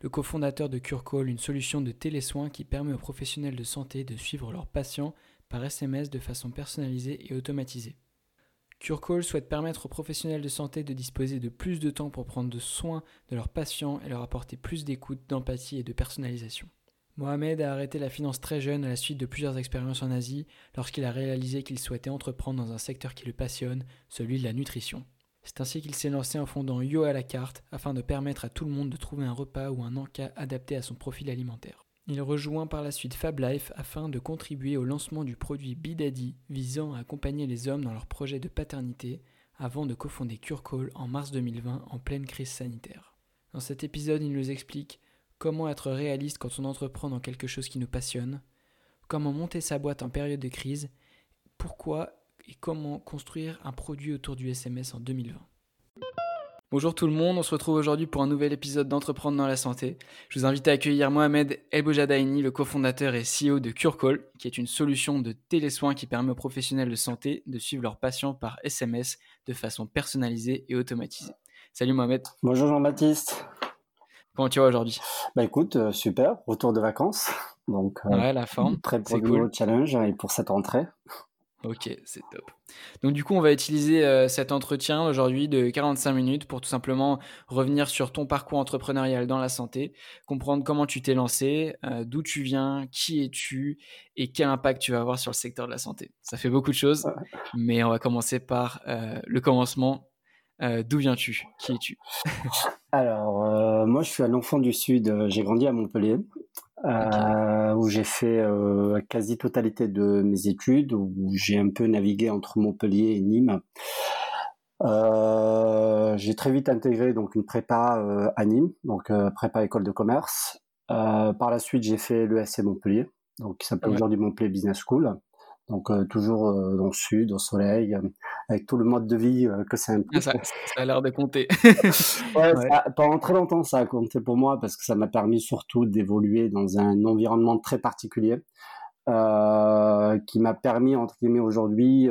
le cofondateur de CureCall, une solution de télésoins qui permet aux professionnels de santé de suivre leurs patients par SMS de façon personnalisée et automatisée. CureCall souhaite permettre aux professionnels de santé de disposer de plus de temps pour prendre soin de leurs patients et leur apporter plus d'écoute, d'empathie et de personnalisation. Mohamed a arrêté la finance très jeune à la suite de plusieurs expériences en Asie lorsqu'il a réalisé qu'il souhaitait entreprendre dans un secteur qui le passionne, celui de la nutrition. C'est ainsi qu'il s'est lancé en fondant Yo à la carte afin de permettre à tout le monde de trouver un repas ou un encas adapté à son profil alimentaire. Il rejoint par la suite FabLife afin de contribuer au lancement du produit Bidadi visant à accompagner les hommes dans leur projet de paternité avant de cofonder CureCall en mars 2020 en pleine crise sanitaire. Dans cet épisode, il nous explique comment être réaliste quand on entreprend dans quelque chose qui nous passionne, comment monter sa boîte en période de crise, pourquoi et comment construire un produit autour du SMS en 2020. Bonjour tout le monde, on se retrouve aujourd'hui pour un nouvel épisode d'Entreprendre dans la santé. Je vous invite à accueillir Mohamed Elbojadaini, le cofondateur et CEO de CureCall, qui est une solution de télésoins qui permet aux professionnels de santé de suivre leurs patients par SMS de façon personnalisée et automatisée. Salut Mohamed. Bonjour Jean-Baptiste. Comment tu vas aujourd'hui? Bah écoute, euh, super, retour de vacances. Donc, euh, ouais, la forme. Très pour le challenge et pour cette rentrée. Ok, c'est top. Donc du coup, on va utiliser euh, cet entretien aujourd'hui de 45 minutes pour tout simplement revenir sur ton parcours entrepreneurial dans la santé, comprendre comment tu t'es lancé, euh, d'où tu viens, qui es-tu et quel impact tu vas avoir sur le secteur de la santé. Ça fait beaucoup de choses, mais on va commencer par euh, le commencement. d'où viens-tu? Qui es-tu? Alors, moi, je suis un enfant du Sud. J'ai grandi à Montpellier. Euh, où j'ai fait euh, quasi totalité de mes études, où j'ai un peu navigué entre Montpellier et Nîmes. Euh, j'ai très vite intégré donc une prépa euh, à Nîmes, donc euh, prépa école de commerce. par la suite, j'ai fait l'ESC Montpellier, donc qui s'appelle aujourd'hui Montpellier Business School. Donc euh, toujours euh, dans le sud, au soleil, euh, avec tout le mode de vie que ça implique. Ça, a l'air de compter. ouais, Ça, pendant très longtemps, ça a compté pour moi parce que ça m'a permis surtout d'évoluer dans un environnement très particulier. qui m'a permis entre guillemets aujourd'hui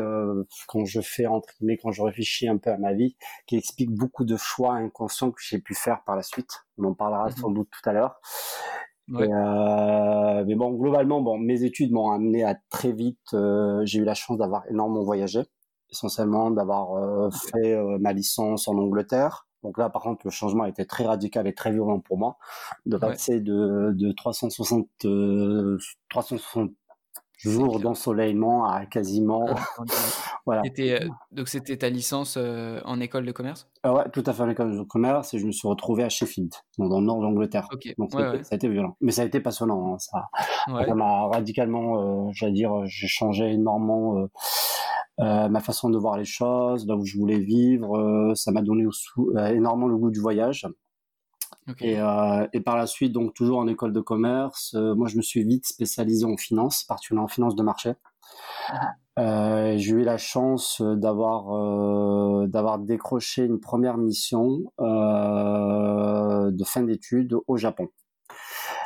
quand je fais entre guillemets quand je réfléchis un peu à ma vie qui explique beaucoup de choix inconscients que j'ai pu faire par la suite on en parlera mmh sans doute tout à l'heure euh, mais bon, globalement, bon, mes études m'ont amené à très vite. Euh, j'ai eu la chance d'avoir énormément voyagé, essentiellement d'avoir euh, fait euh, ma licence en Angleterre. Donc là, par contre, le changement a été très radical et très violent pour moi, de passer de, de 360, 360 jour d'ensoleillement à quasiment. Ah, voilà. Euh, donc c'était ta licence euh, en école de commerce? Ah Ouais, tout à fait en école de commerce et je me suis retrouvé à Sheffield, dans le nord de l'Angleterre. Donc ça, a été violent, mais ça a été passionnant. Hein, ça, m'a radicalement, euh, j'allais dire, j'ai changé énormément. ma façon de voir les choses, là où je voulais vivre, ça m'a donné énormément le goût du voyage. Et, euh, et, par la suite, donc toujours en école de commerce, euh, moi je me suis vite spécialisé en finance, particulièrement en finance de marché. Ah. Euh, j'ai eu la chance d'avoir d'avoir décroché une première mission de fin d'études au Japon.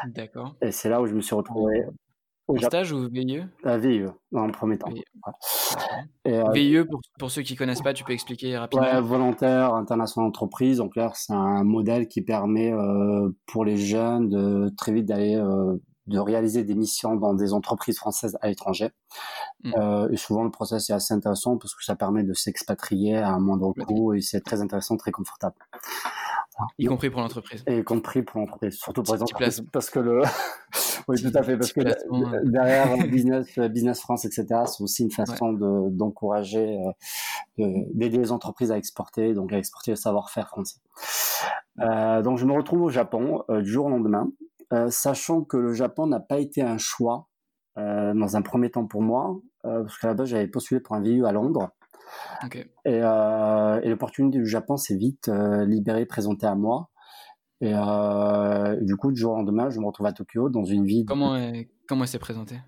D'accord. Et c'est là où je me suis retrouvé au stage ou VIE À VIE, dans le premier temps. VIE, euh, VIE pour, pour, ceux qui connaissent pas, tu peux expliquer rapidement? Ouais, Volontaire international entreprise. Donc là, c'est un modèle qui permet euh, pour les jeunes de très vite d'aller euh, de réaliser des missions dans des entreprises françaises à l'étranger. Mmh. Euh, et souvent, le process est assez intéressant parce que ça permet de s'expatrier à un moindre coût et c'est très intéressant, très confortable. Y compris pour l'entreprise. Y compris pour l'entreprise, surtout pour exemple parce que le, oui tout à fait parce que derrière business, business France etc c'est aussi une façon de d'encourager, euh, d'aider les entreprises à exporter, donc à exporter le savoir-faire français. Euh, donc je me retrouve au Japon euh, du jour au lendemain, euh, sachant que le Japon n'a pas été un choix euh, dans un premier temps pour moi, parce qu'à la base j'avais postulé pour un VU à Londres. Et, euh, et l'opportunité du Japon s'est vite euh, libérée, présentée à moi. Et euh, du coup, du jour au lendemain, je me retrouve à Tokyo dans une ville. Comment elle, comment elle s'est présentée?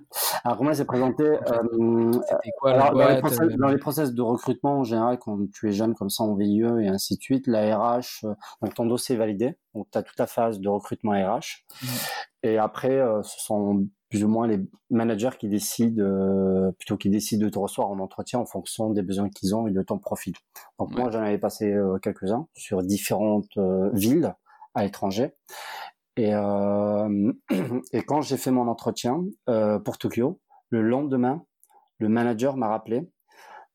Alors, comment elle s'est présentée euh, quoi, dans, les process, euh, dans, les process, de recrutement, en général, quand tu es jeune comme ça en VIE et ainsi de suite, la RH, donc ton dossier est validé. Donc, tu as toute ta phase de recrutement RH. Mmh. Et après, ce sont plus ou moins les managers qui décident, plutôt qui décident de te recevoir en entretien en fonction des besoins qu'ils ont et de ton profil. Donc, moi, j'en avais passé quelques-uns sur différentes villes à l'étranger. Et, euh, et quand j'ai fait mon entretien euh, pour Tokyo, le lendemain, le manager m'a rappelé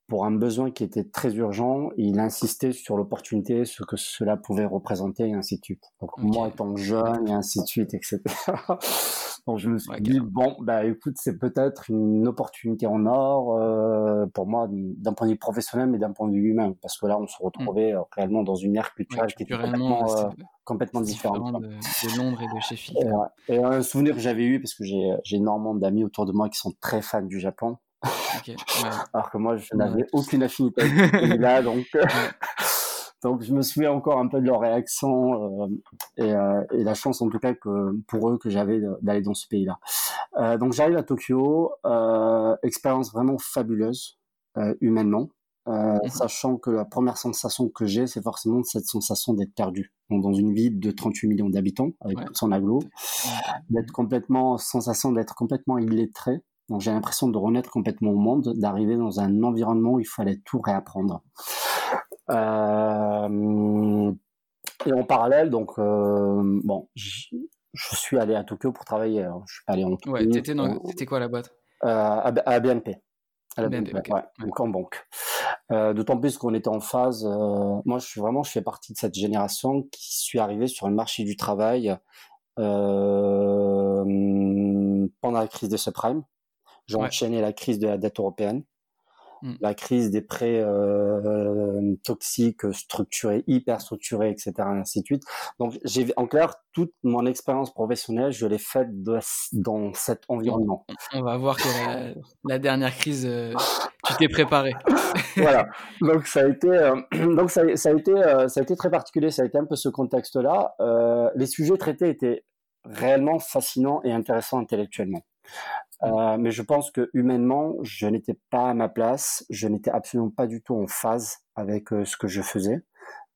pour un besoin qui était très urgent. Il insistait sur l'opportunité, ce que cela pouvait représenter, et ainsi de suite. Donc moi étant jeune, et ainsi de suite, etc. Donc je me suis dit bon bah écoute c'est peut-être une opportunité en or euh, pour moi d'un point de vue professionnel mais d'un point de vue humain parce que là on se mmh. retrouvait euh, réellement dans une ère culturelle qui était complètement, euh, complètement différente. De, de, Londres et de Sheffield. Et, et un souvenir que j'avais eu parce que j'ai énormément d'amis autour de moi qui sont très fans du Japon. Alors que moi je n'avais aucune affinité avec là donc. Donc je me souviens encore un peu de leur réaction euh, et, euh, et, la chance en tout cas que pour eux que j'avais d'aller dans ce pays-là. Euh, donc j'arrive à Tokyo, euh, expérience vraiment fabuleuse euh, humainement, sachant que la première sensation que j'ai, c'est forcément cette sensation d'être perdu donc, dans une ville de 38 millions d'habitants avec tout son aglo, d'être complètement sensation d'être complètement illettré. Donc j'ai l'impression de renaître complètement au monde, d'arriver dans un environnement où il fallait tout réapprendre. Euh, et en parallèle, donc, euh, bon, je suis allé à Tokyo pour travailler. Hein. Je suis allé en Tokyo. Ouais, t'étais, dans... quoi la boîte? Euh, à, BNP. À la BNP, ouais, donc en banque. Euh, d'autant plus qu'on était en phase. Euh, moi, je suis vraiment, je fais partie de cette génération qui suis arrivé sur le marché du travail euh, pendant la crise des subprimes. J'ai enchaîné la crise de la dette européenne. Mmh. la crise des prêts euh, toxiques, structurés, hyper structurés, etc., ainsi de suite. Donc, j'ai en clair toute mon expérience professionnelle, je l'ai faite dans cet environnement. On va voir que la, dernière crise, euh, tu t'es préparé. voilà. Donc ça a été, euh, donc ça, ça, a été, ça a été très particulier. Ça a été un peu ce contexte-là. les sujets traités étaient réellement fascinants et intéressants intellectuellement. Euh, mais je pense que humainement, je n'étais pas à ma place, je n'étais absolument pas du tout en phase avec euh, ce que je faisais.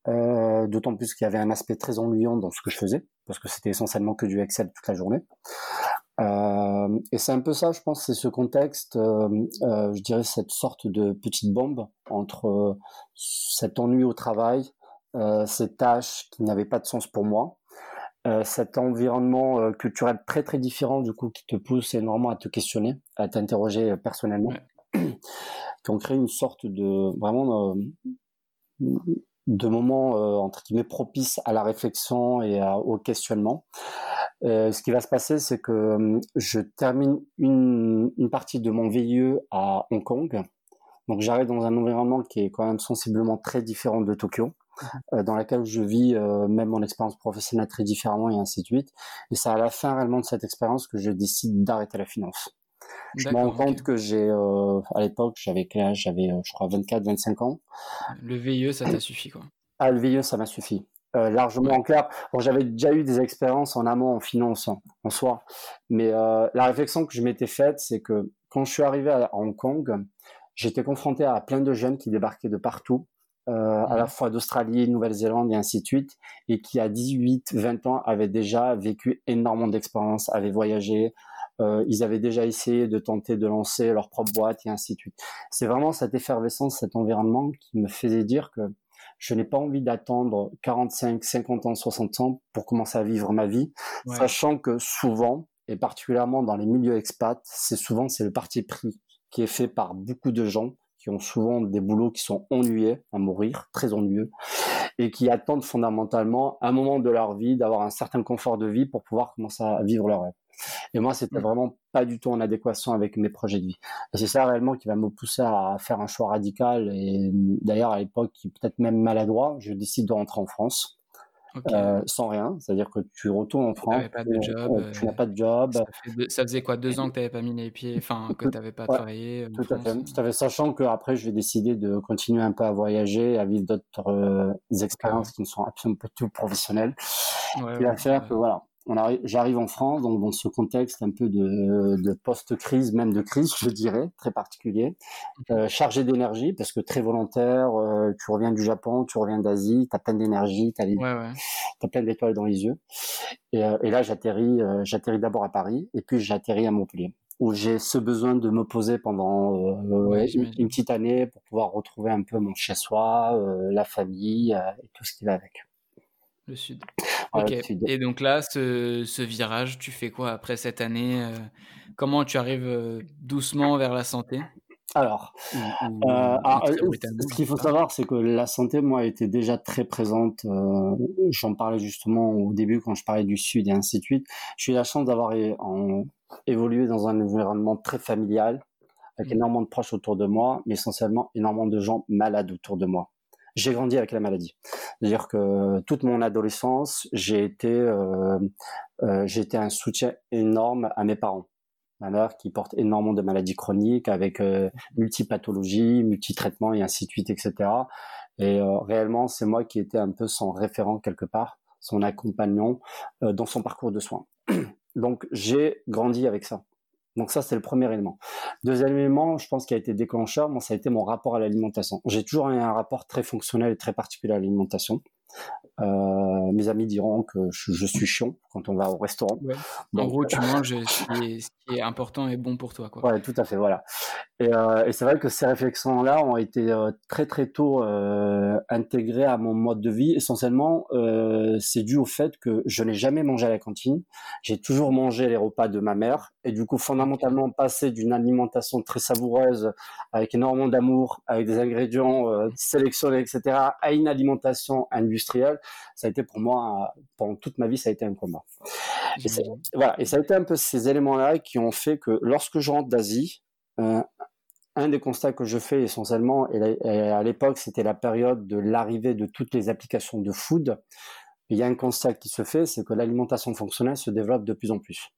Euh, D'autant plus qu'il y avait un aspect très ennuyant dans ce que je faisais, parce que c'était essentiellement que du Excel toute la journée. Et c'est un peu ça, je pense, c'est ce contexte, je dirais cette sorte de petite bombe entre cet ennui au travail, ces tâches qui n'avaient pas de sens pour moi, euh, cet environnement euh, culturel très très différent du coup qui te pousse énormément à te questionner, à t'interroger euh, personnellement, qui ont créé une sorte de vraiment de moments entre guillemets propices à la réflexion et au questionnement. ce qui va se passer, c'est que je termine une, une partie de mon VIE à Hong Kong. Donc j'arrive dans un environnement qui est quand même sensiblement très différent de Tokyo. Euh, dans laquelle je vis euh, même mon expérience professionnelle très différemment et ainsi de suite. Et c'est à la fin réellement de cette expérience que je décide d'arrêter la finance. Je me rends compte que j'ai, euh, à l'époque, j'avais quel âge? J'avais, je crois, 24, 25 ans. Le VIE, ça t'a suffi, quoi. Ah, le VIE, ça m'a suffi. largement en clair. Bon, j'avais déjà eu des expériences en amont en finance en, soi, mais la réflexion que je m'étais faite, c'est que quand je suis arrivé à Hong Kong, j'étais confronté à plein de jeunes qui débarquaient de partout, euh, à la fois d'Australie, Nouvelle-Zélande et ainsi de suite, et qui à 18, 20 ans avaient déjà vécu énormément d'expériences, avaient voyagé, euh, ils avaient déjà essayé de tenter de lancer leur propre boîte et ainsi de suite. C'est vraiment cette effervescence, cet environnement qui me faisait dire que je n'ai pas envie d'attendre 45, 50 ans, 60 ans pour commencer à vivre ma vie, sachant que souvent, et particulièrement dans les milieux expats, c'est souvent c'est le parti pris qui est fait par beaucoup de gens qui ont souvent des boulots qui sont ennuyés à mourir, très ennuyeux, et qui attendent fondamentalement un moment de leur vie d'avoir un certain confort de vie pour pouvoir commencer à vivre leur rêve. Et moi, c'était mm. vraiment pas du tout en adéquation avec mes projets de vie. Et c'est ça réellement qui va me pousser à faire un choix radical. Et d'ailleurs, à l'époque, peut-être même maladroit, je décide de rentrer en France. Euh, sans rien, c'est-à-dire que tu retournes en France, pas de job, tu n'as pas de job. Ça, faisait quoi deux ans que tu n'avais pas mis les pieds, enfin que tu n'avais pas travaillé. Tout à fait. Tout à fait. Sachant qu'après, je vais décider de continuer un peu à voyager, à vivre d'autres expériences qui ne sont absolument pas tout professionnelles. Ouais, qui va faire que voilà, j'arrive en France, donc dans ce contexte un peu de, post-crise, même de crise, je dirais, très particulier, euh, chargé d'énergie, parce que très volontaire, euh, tu reviens du Japon, tu reviens d'Asie, tu as plein d'énergie, tu as, plein d'étoiles dans les yeux. Et, euh, là, j'atterris, j'atterris d'abord à Paris, et puis j'atterris à Montpellier, où j'ai ce besoin de me poser pendant une, petite année pour pouvoir retrouver un peu mon chez-soi, la famille et tout ce qui va avec. Le sud. Et donc là, ce, virage, tu fais quoi après cette année euh, Comment tu arrives euh, doucement vers la santé? Alors, euh, ce qu'il faut savoir, c'est que la santé, moi, était déjà très présente. J'en parlais justement au début quand je parlais du Sud et ainsi de suite. J'ai eu la chance d'avoir évolué dans un environnement très familial, avec mmh. énormément de proches autour de moi, mais essentiellement énormément de gens malades autour de moi j'ai grandi avec la maladie. C'est-à-dire que toute mon adolescence, j'ai été, euh, euh, j'ai été un soutien énorme à mes parents. Ma mère qui porte énormément de maladies chroniques avec euh, multipathologies, multitraitements et ainsi de suite, etc. Et euh, réellement, c'est moi qui étais un peu son référent quelque part, son accompagnant euh, dans son parcours de soins. Donc j'ai grandi avec ça. Donc ça, c'est le premier élément. Deuxième élément, je pense, qui a été déclencheur, moi, ça a été mon rapport à l'alimentation. J'ai toujours un rapport très fonctionnel et très particulier à l'alimentation. Euh, mes amis diront que je, suis chiant quand on va au restaurant. en gros, tu manges ce qui, est, important et bon pour toi. Quoi. Ouais, tout à fait, voilà. Et, euh, et c'est vrai que ces réflexions-là ont été euh, très très tôt euh, intégrées à mon mode de vie. Essentiellement, euh, c'est dû au fait que je n'ai jamais mangé à la cantine. J'ai toujours mangé les repas de ma mère. Et du coup, fondamentalement, passer d'une alimentation très savoureuse, avec énormément d'amour, avec des ingrédients sélectionnés, etc., à une alimentation industrielle, ça a été pour moi, pendant toute ma vie, ça a été un combat. Et, voilà, et ça a été un peu ces éléments-là qui ont fait que lorsque je rentre d'Asie, euh, un des constats que je fais essentiellement, et à l'époque c'était la période de l'arrivée de toutes les applications de food, il y a un constat qui se fait, c'est que l'alimentation fonctionnelle se développe de plus en plus.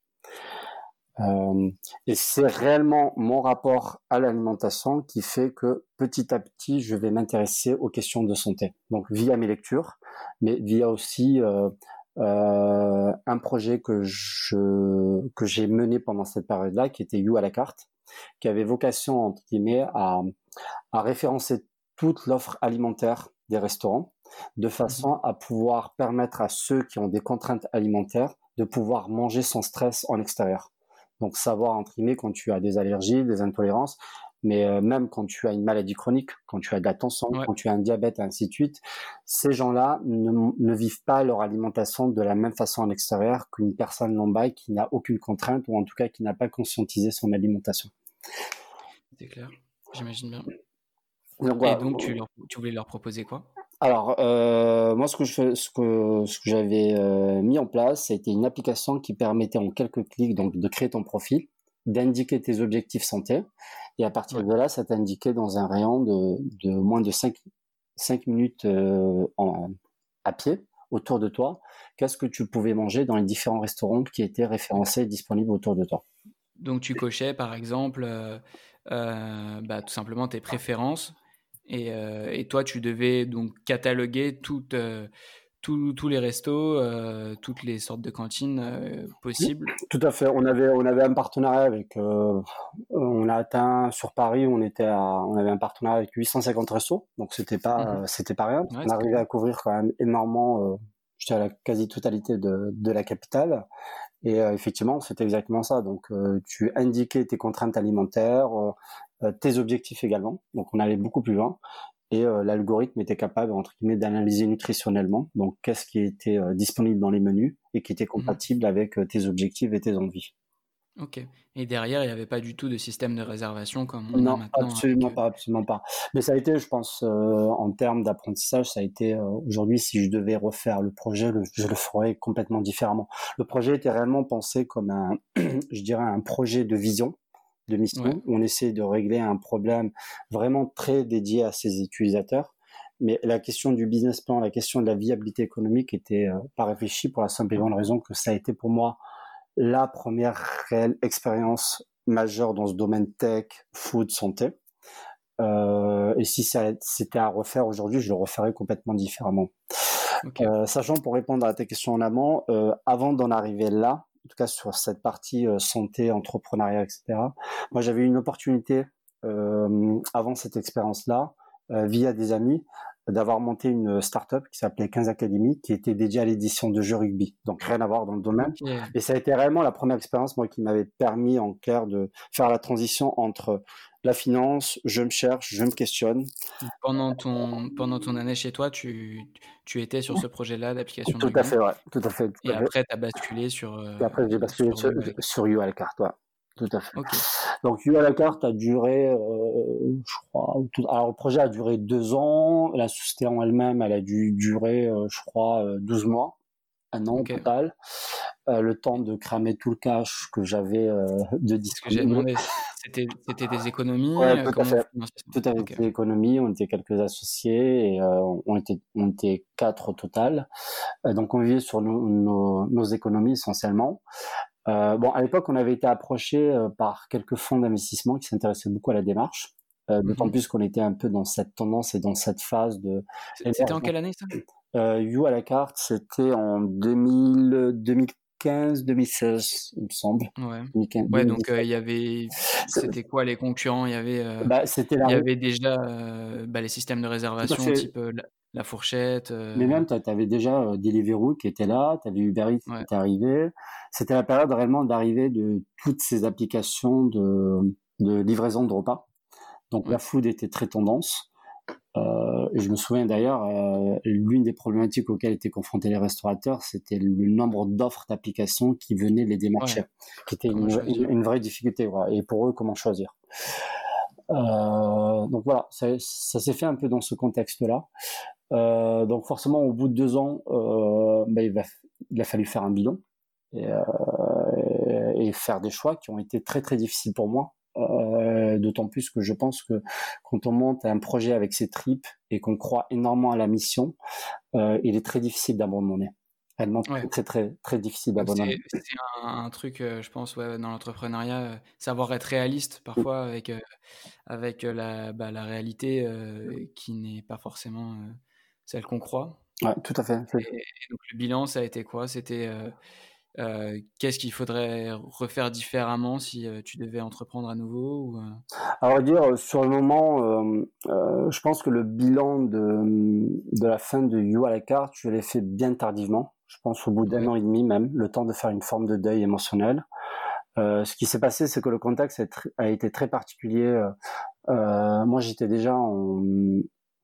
Euh, et c'est réellement mon rapport à l'alimentation qui fait que petit à petit, je vais m'intéresser aux questions de santé. Donc via mes lectures, mais via aussi euh, euh, un projet que je que j'ai mené pendant cette période-là, qui était You à la carte, qui avait vocation entre guillemets à, à référencer toute l'offre alimentaire des restaurants, de façon à pouvoir permettre à ceux qui ont des contraintes alimentaires de pouvoir manger sans stress en extérieur. Donc savoir guillemets quand tu as des allergies, des intolérances, mais euh, même quand tu as une maladie chronique, quand tu as de la tension, quand tu as un diabète, ainsi de suite, ces gens-là ne, vivent pas leur alimentation de la même façon en extérieur qu'une personne non qui n'a aucune contrainte ou en tout cas qui n'a pas conscientisé son alimentation. C'est clair, j'imagine bien. Et donc tu, tu voulais leur proposer quoi? Alors, euh, moi, ce que je, ce que, ce que j'avais euh, mis en place, c'était une application qui permettait en quelques clics donc de créer ton profil, d'indiquer tes objectifs santé, et à partir de là, ça t'indiquait dans un rayon de, de moins de 5, 5 minutes euh, en, à pied autour de toi, qu'est-ce que tu pouvais manger dans les différents restaurants qui étaient référencés et disponibles autour de toi. Donc tu cochais par exemple bah, tout simplement tes préférences euh, et, toi, tu devais donc cataloguer toutes, euh, tous les restos, euh, toutes les sortes de cantines possibles. Tout à fait. On avait, on avait un partenariat avec. on a atteint sur Paris, on était on avait un partenariat avec 850 restos, donc c'était pas, mmh c'était pas rien. on arrivait à couvrir quand même énormément. J'étais à la quasi-totalité de, de la capitale. Et effectivement, c'était exactement ça. Donc, tu indiquais tes contraintes alimentaires, euh, tes objectifs également. Donc on allait beaucoup plus loin et euh, l'algorithme était capable entre guillemets d'analyser nutritionnellement donc qu'est-ce qui était euh, disponible dans les menus et qui était mmh compatible avec tes objectifs et tes envies. Ok. Et derrière, il n'y avait pas du tout de système de réservation comme on non, a maintenant. absolument pas, absolument pas. Mais ça a été, je pense, en termes d'apprentissage, ça a été aujourd'hui, si je devais refaire le projet, je le ferais complètement différemment. Le projet était réellement pensé comme un, je dirais, un projet de vision de mission. On essaie de régler un problème vraiment très dédié à ses utilisateurs. mais la question du business plan, la question de la viabilité économique était pas réfléchie pour la simple et bonne raison que ça a été pour moi la première réelle expérience majeure dans ce domaine tech, food, santé. Euh, et si c'était à refaire aujourd'hui, je le referais complètement différemment. Euh, sachant pour répondre à ta question en amont, euh, avant d'en arriver là, en tout cas sur cette partie santé, entrepreneuriat, etc. Moi, j'avais eu une opportunité avant cette expérience-là, via des amis, d'avoir monté une start-up qui s'appelait 15 Academy, qui était dédiée à l'édition de jeux rugby. Donc rien à voir dans le domaine. Et ça a été réellement la première expérience, moi, qui m'avait permis en clair de faire la transition entre la finance, je me cherche, je me questionne. Pendant ton, pendant ton année chez toi, tu, tu étais sur ce projet-là d'application Tout à fait, ouais. Tout à fait. et après, tu as basculé sur. Euh, et après, j'ai basculé sur, sur, You à la carte, ouais. Tout à fait. Donc You à la carte a duré, euh, je crois, alors le projet a duré deux ans, la société en elle-même, elle a dû durer, euh, je crois, 12 mois, un an au total. le temps de cramer tout le cash que j'avais de disponible. C'était des économies ouais, euh, Tout à fait. Tout à fait. Des économies. On était quelques associés et euh, on, était, on était quatre au total. Euh, donc on vivait sur nos, nos, économies essentiellement. Euh, bon, à l'époque, on avait été approché par quelques fonds d'investissement qui s'intéressaient beaucoup à la démarche. Euh, D'autant mmh plus qu'on était un peu dans cette tendance et dans cette phase de. C'était en quelle année ça? Euh, You à la carte, c'était en 2000, 2000 2016, il me semble. Ouais. ouais donc euh, il y avait, c'était quoi les concurrents? Il y avait, euh, bah, c'était il y avait déjà euh, bah, les systèmes de réservation, type la, fourchette. Mais même, tu avais déjà Deliveroo qui était là, tu avais Uber Eats qui était arrivé. C'était la période réellement d'arrivée de toutes ces applications de, de livraison de repas. Donc la food était très tendance. Euh, je me souviens d'ailleurs, euh, l'une des problématiques auxquelles étaient confrontés les restaurateurs, c'était le nombre d'offres d'applications qui venaient les démarcher, qui était une, vraie difficulté. Et pour eux, comment choisir euh, Donc voilà, ça, s'est fait un peu dans ce contexte-là. Donc forcément, au bout de deux ans, bah, il, il, a fallu faire un bilan et, et faire des choix qui ont été très très difficiles pour moi euh, d'autant plus que je pense que quand on monte un projet avec ses tripes et qu'on croit énormément à la mission, euh, il est très difficile d'abandonner. Réellement très, très, très, difficile d'abandonner. C'est un, truc, euh, je pense, ouais, dans l'entrepreneuriat, savoir être réaliste parfois avec, avec la, bah, la réalité qui n'est pas forcément celle qu'on croit. Ouais, tout à fait. Et, donc le bilan, ça a été quoi? C'était euh, qu'est-ce qu'il faudrait refaire différemment si euh, tu devais entreprendre à nouveau ou, euh? Alors dire sur le moment, je pense que le bilan de, de la fin de You à la carte, je l'ai fait bien tardivement. Je pense au bout d'un an et demi même, le temps de faire une forme de deuil émotionnel. ce qui s'est passé, c'est que le contexte a, été très particulier. moi, j'étais déjà en,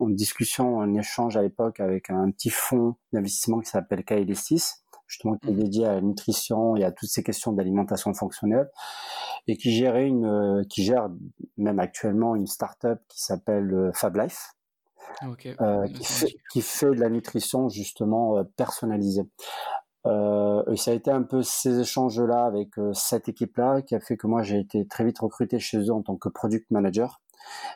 en, discussion, en échange à l'époque avec un petit fonds d'investissement qui s'appelle KL6 justement qui est mmh. dédié à la nutrition et à toutes ces questions d'alimentation fonctionnelle et qui gérait une euh, qui gère même actuellement une start-up qui s'appelle euh, FabLife euh, qui, fait, qui, fait, de la nutrition justement euh, personnalisée. Euh, et ça a été un peu ces échanges-là avec cette équipe-là qui a fait que moi j'ai été très vite recruté chez eux en tant que product manager.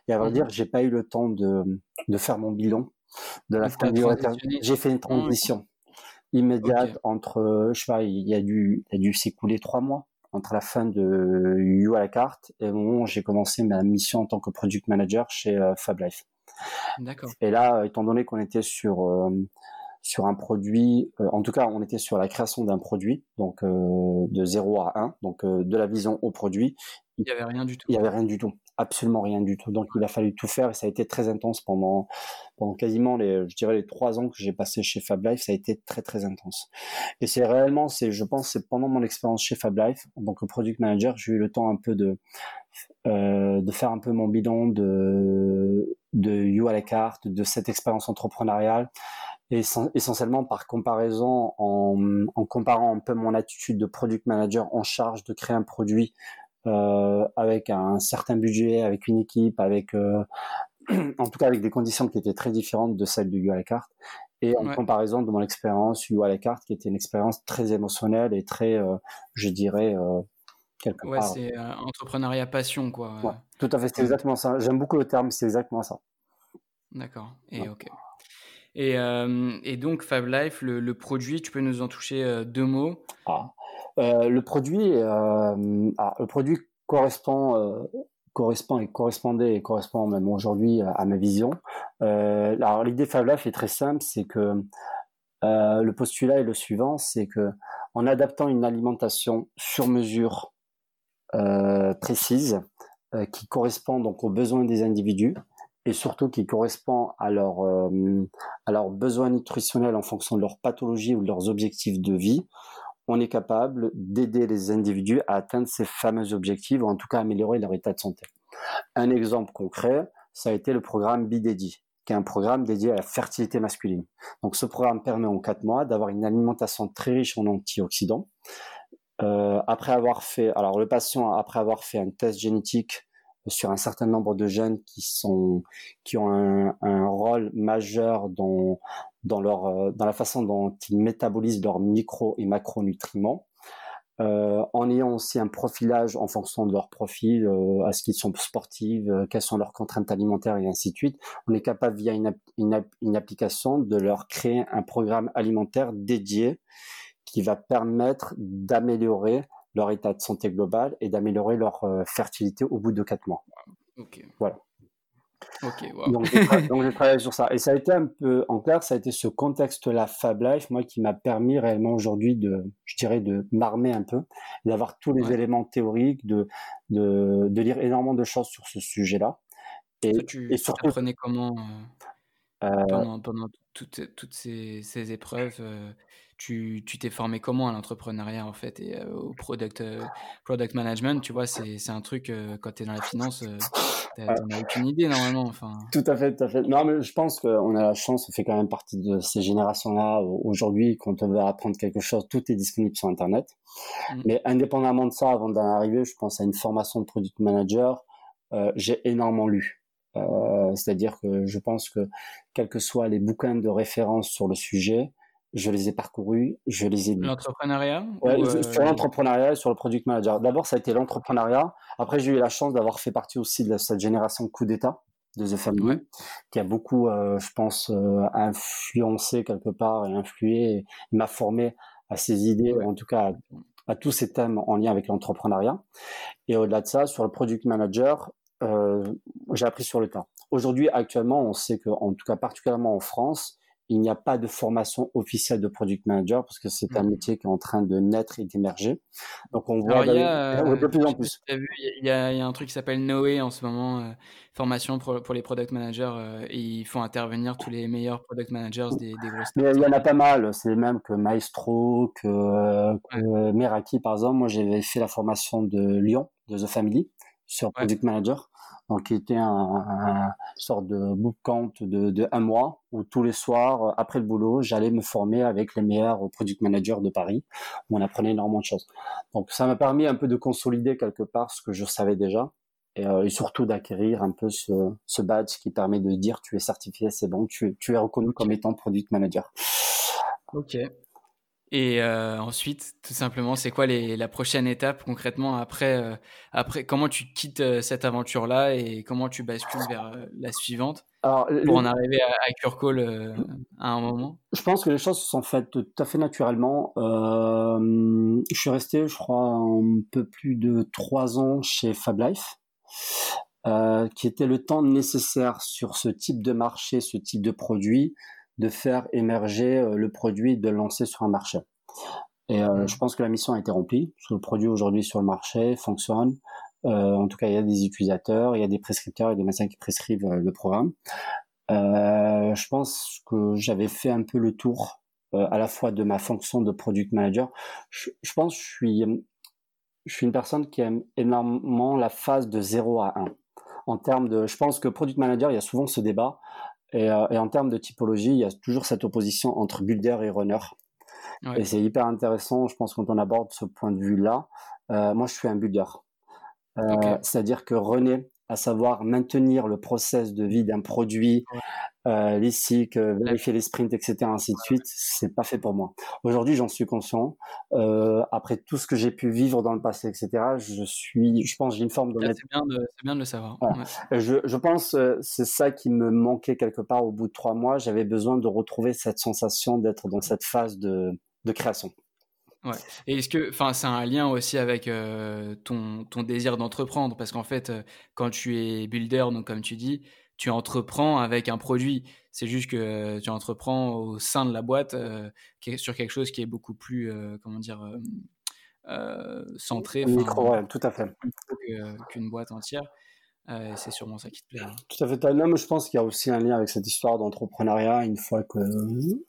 Et à vrai mmh. dire, j'ai pas eu le temps de, de faire mon bilan de la J'ai fait une transition immédiate entre, je sais pas, il y a dû, il a dû s'écouler trois mois entre la fin de You à la carte et le moment où j'ai commencé ma mission en tant que product manager chez euh, FabLife. D'accord. Et là, étant donné qu'on était sur euh, sur un produit, euh, en tout cas, on était sur la création d'un produit, donc de 0 à 1, donc de la vision au produit. Il n'y avait rien du tout. Il n'y avait rien du tout absolument rien du tout. Donc il a fallu tout faire et ça a été très intense pendant, pendant quasiment les, je dirais les trois ans que j'ai passé chez Fab Life, ça a été très très intense. Et c'est réellement, c'est, je pense, c'est pendant mon expérience chez Fab Life, en tant product manager, j'ai eu le temps un peu de, euh, de faire un peu mon bidon de, de You à la carte, de cette expérience entrepreneuriale. Et essentiellement par comparaison, en, en comparant un peu mon attitude de product manager en charge de créer un produit euh, avec un certain budget, avec une équipe, avec euh, en tout cas avec des conditions qui étaient très différentes de celles du You à la carte. Et en comparaison de mon expérience You à la carte, qui était une expérience très émotionnelle et très, euh, je dirais, quelque ouais, c'est entrepreneuriat passion, quoi. tout à fait, c'est exactement ça. J'aime beaucoup le terme, c'est exactement ça. D'accord. Et ok. Et, et donc Fab Life, le, produit, tu peux nous en toucher deux mots? Ah. Le produit, ah, le produit correspond correspond et correspondait et correspond même aujourd'hui à ma vision. alors l'idée Fab Life est très simple, c'est que le postulat est le suivant, c'est que en adaptant une alimentation sur mesure euh, précise euh, qui correspond donc aux besoins des individus et surtout qui correspond à, leur, euh, à leurs besoins nutritionnels en fonction de leur pathologie ou de leurs objectifs de vie, on est capable d'aider les individus à atteindre ces fameux objectifs ou en tout cas améliorer leur état de santé. Un exemple concret, ça a été le programme Bidedi qui est un programme dédié à la fertilité masculine. Donc ce programme permet en quatre mois d'avoir une alimentation très riche en antioxydants. Euh, après avoir fait, alors le patient après avoir fait un test génétique sur un certain nombre de gènes qui sont qui ont un, un rôle majeur dans dans leur euh, dans la façon dont ils métabolisent leurs micro et macronutriments. Euh, en ayant aussi un profilage en fonction de leur profil, euh, à ce qu'ils sont sportifs, euh, quelles sont leurs contraintes alimentaires et ainsi de suite, on est capable via une, une, une, application de leur créer un programme alimentaire dédié qui va permettre d'améliorer leur état de santé global et d'améliorer leur fertilité au bout de quatre mois. Okay. Voilà. Donc, j'ai travaillé sur ça. Et ça a été un peu, en clair, ça a été ce contexte-là, Fab Life, moi, qui m'a permis réellement aujourd'hui de, je dirais, de m'armer un peu, d'avoir tous les éléments théoriques, de, de, de, lire énormément de choses sur ce sujet-là. Et, tu et surtout. apprenais comment euh, euh, pendant, pendant, toutes, toutes ces, ces épreuves euh, tu t'es formé comment à l'entrepreneuriat en fait et au product, product management Tu vois, c'est un truc, quand tu es dans la finance, T'en as aucune idée normalement. Enfin. Tout à fait, tout à fait. Non, mais je pense qu'on a la chance, on fait quand même partie de ces générations-là. Aujourd'hui, quand on veut apprendre quelque chose, tout est disponible sur Internet. Mm. Mais indépendamment de ça, avant d'en arriver, je pense à une formation de product manager. Euh, j'ai énormément lu. Euh, C'est-à-dire que je pense que quels que soient les bouquins de référence sur le sujet, je les ai parcourus, je les ai L'entrepreneuriat ouais, euh, Sur l'entrepreneuriat et sur le product manager. D'abord, ça a été l'entrepreneuriat. Après, j'ai eu la chance d'avoir fait partie aussi de cette génération coup d'État de The Family, qui a beaucoup, euh, je pense, euh, influencé quelque part et influé, et m'a formé à ces idées, en tout cas à, à, tous ces thèmes en lien avec l'entrepreneuriat. Et au-delà de ça, sur le product manager, j'ai appris sur le temps. Aujourd'hui, actuellement, on sait que, en tout cas particulièrement en France, il n'y a pas de formation officielle de product manager parce que c'est un mmh. métier qui est en train de naître et d'émerger. Donc on voit il y a, de plus en plus. Il y, a, un truc qui s'appelle Noé en ce moment, euh, formation pour, pour, les product managers. Euh, et ils font intervenir tous les meilleurs product managers des, des grosses. Mais il y en a pas mal. C'est même que Maestro, que, que Meraki par exemple. Moi j'avais fait la formation de Lyon, de The Family, sur product manager donc qui était un, un, sorte de bootcamp de, de un mois où tous les soirs euh, après le boulot j'allais me former avec les meilleurs product managers de Paris. Où on apprenait énormément de choses. Donc ça m'a permis un peu de consolider quelque part ce que je savais déjà et, euh, et surtout d'acquérir un peu ce, ce, badge qui permet de dire tu es certifié c'est bon tu, tu es reconnu comme étant product manager. Ok et euh, ensuite, tout simplement, c'est quoi les, la prochaine étape concrètement après, euh, après Comment tu quittes euh, cette aventure-là et comment tu bascules vers la suivante Alors, pour en arriver à, à Curcall à un moment? Je pense que les choses se sont faites tout à fait naturellement. je suis resté, je crois, un peu plus de trois ans chez Fab Life. qui était le temps nécessaire sur ce type de marché, ce type de produit, de faire émerger euh, le produit et de le lancer sur un marché. Et euh, mmh. je pense que la mission a été remplie. Le produit aujourd'hui sur le marché fonctionne. Euh, en tout cas, il y a des utilisateurs, il y a des prescripteurs et des médecins qui prescrivent le programme. Je pense que j'avais fait un peu le tour à la fois de ma fonction de product manager. Je, je, pense que je suis, je suis une personne qui aime énormément la phase de 0 à 1. En termes de, je pense que product manager, il y a souvent ce débat. Euh, et, en termes de typologie, il y a toujours cette opposition entre builder et runner. Et c'est hyper intéressant, je pense, quand on aborde ce point de vue-là. Euh, moi, je suis un builder. Euh, c'est-à-dire que René, à savoir maintenir le process de vie d'un produit euh, les cycles, vérifier les sprints, etc., ainsi de suite, c'est pas fait pour moi. Aujourd'hui, j'en suis conscient. Euh, après tout ce que j'ai pu vivre dans le passé, etc., je suis, je pense, j'ai une forme de. C'est bien, de, bien de le savoir. Je, je, pense, euh, c'est ça qui me manquait quelque part au bout de trois mois. J'avais besoin de retrouver cette sensation d'être dans cette phase de, de création. Ouais. Et est-ce que, enfin, c'est un lien aussi avec euh, ton, ton désir d'entreprendre, parce qu'en fait, quand tu es builder, donc comme tu dis, tu entreprends avec un produit. C'est juste que tu entreprends au sein de la boîte euh, sur quelque chose qui est beaucoup plus, euh, comment dire, euh, centré. Micro, ouais, tout à fait. Qu'une boîte entière. c'est sûrement ça qui te plaît. Hein. Tout à fait. Non, je pense qu'il y a aussi un lien avec cette histoire d'entrepreneuriat. Une fois que,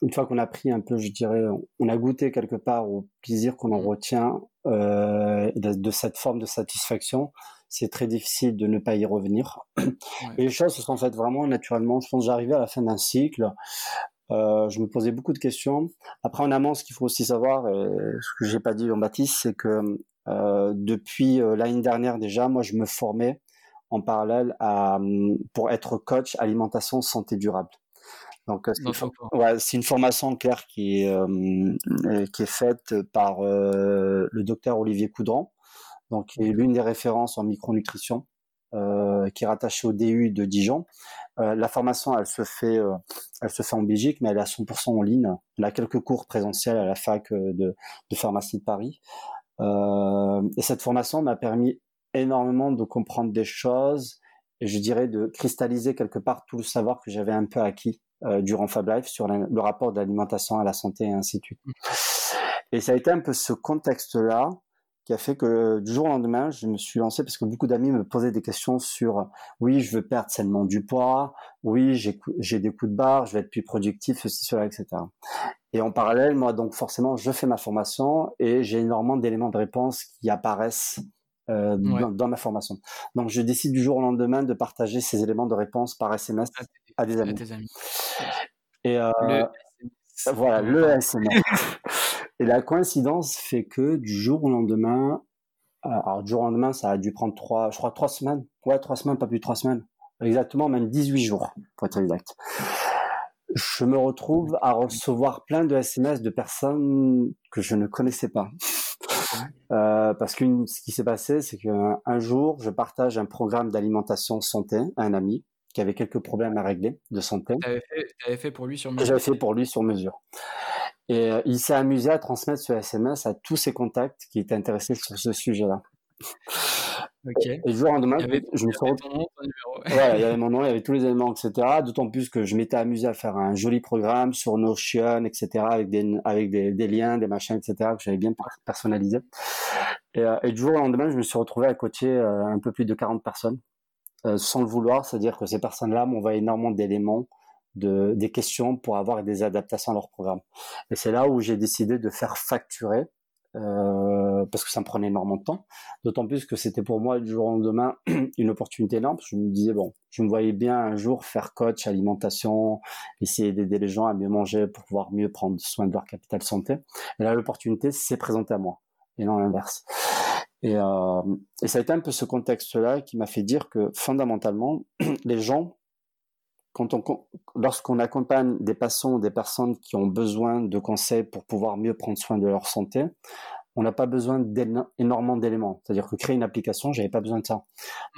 une fois qu'on a pris un peu, je dirais, on a goûté quelque part au plaisir qu'on en mmh. retient de, cette forme de satisfaction c'est très difficile de ne pas y revenir. Et les choses se sont faites vraiment naturellement. Je pense que j'arrivais à la fin d'un cycle. Euh, je me posais beaucoup de questions. Après, en amont, ce qu'il faut aussi savoir, et ce que j'ai pas dit en Baptiste, c'est que euh, depuis euh, l'année dernière déjà, moi, je me formais en parallèle à, pour être coach alimentation santé durable. Donc, c'est une, formation claire qui est, qui est faite par le docteur Olivier Coudran, donc qui est l'une des références en micronutrition, euh, qui est rattachée au DU de Dijon. Euh, la formation, elle se fait, euh, elle se fait en Belgique, mais elle est à 100% en ligne. Elle a quelques cours présentiels à la fac euh, de, de pharmacie de Paris. Euh, et cette formation m'a permis énormément de comprendre des choses et je dirais de cristalliser quelque part tout le savoir que j'avais un peu acquis durant Fab Life sur le rapport de l'alimentation à la santé et ainsi de suite. Et ça a été un peu ce contexte-là qui a fait que du jour au lendemain, je me suis lancé parce que beaucoup d'amis me posaient des questions sur oui, je veux perdre seulement du poids, oui, j'ai des coups de barre, je vais être plus productif, ceci, cela, etc. Et en parallèle, moi, donc forcément, je fais ma formation et j'ai énormément d'éléments de réponse qui apparaissent euh, dans, ma formation. Donc, je décide du jour au lendemain de partager ces éléments de réponse par SMS à, des amis. Et euh, voilà, le SMS. Et la coïncidence fait que du jour au lendemain, euh, alors du jour au lendemain, ça a dû prendre trois, je crois trois semaines. Ouais, trois semaines, pas plus de trois semaines. Exactement, même 18 jours, pour être exact. Je me retrouve à recevoir plein de SMS de personnes que je ne connaissais pas. Euh, parce que ce qui s'est passé, c'est qu'un jour, je partage un programme d'alimentation santé à un ami qui avait quelques problèmes à régler de santé. Tu avais, fait pour lui sur mesure. J'avais fait pour lui sur mesure. Et euh, il s'est amusé à transmettre ce SMS à tous ses contacts qui étaient intéressés sur ce sujet-là. Ok. Et le jour au lendemain, je me suis retrouvé. il y avait mon nom, il y avait tous les éléments, etc. D'autant plus que je m'étais amusé à faire un joli programme sur Notion, etc. avec des, avec des, des liens, des machins, etc. que j'avais bien personnalisé. Et, euh, et, du jour au lendemain, je me suis retrouvé à coacher euh, un peu plus de 40 personnes, euh, sans le vouloir. C'est-à-dire que ces personnes-là m'envoient énormément d'éléments de, des questions pour avoir des adaptations à leur programme. Et c'est là où j'ai décidé de faire facturer, euh, parce que ça me prenait énormément de temps. D'autant plus que c'était pour moi du jour au lendemain une opportunité énorme. je me disais bon, je me voyais bien un jour faire coach alimentation, essayer d'aider les gens à mieux manger pour pouvoir mieux prendre soin de leur capital santé. Et là, l'opportunité s'est présentée à moi et non l'inverse. Et, euh, et ça a été un peu ce contexte-là qui m'a fait dire que fondamentalement, les gens quand on, lorsqu'on accompagne des patients ou des personnes qui ont besoin de conseils pour pouvoir mieux prendre soin de leur santé, on n'a pas besoin d'énormément d'éléments. C'est-à-dire que créer une application, j'avais pas besoin de ça.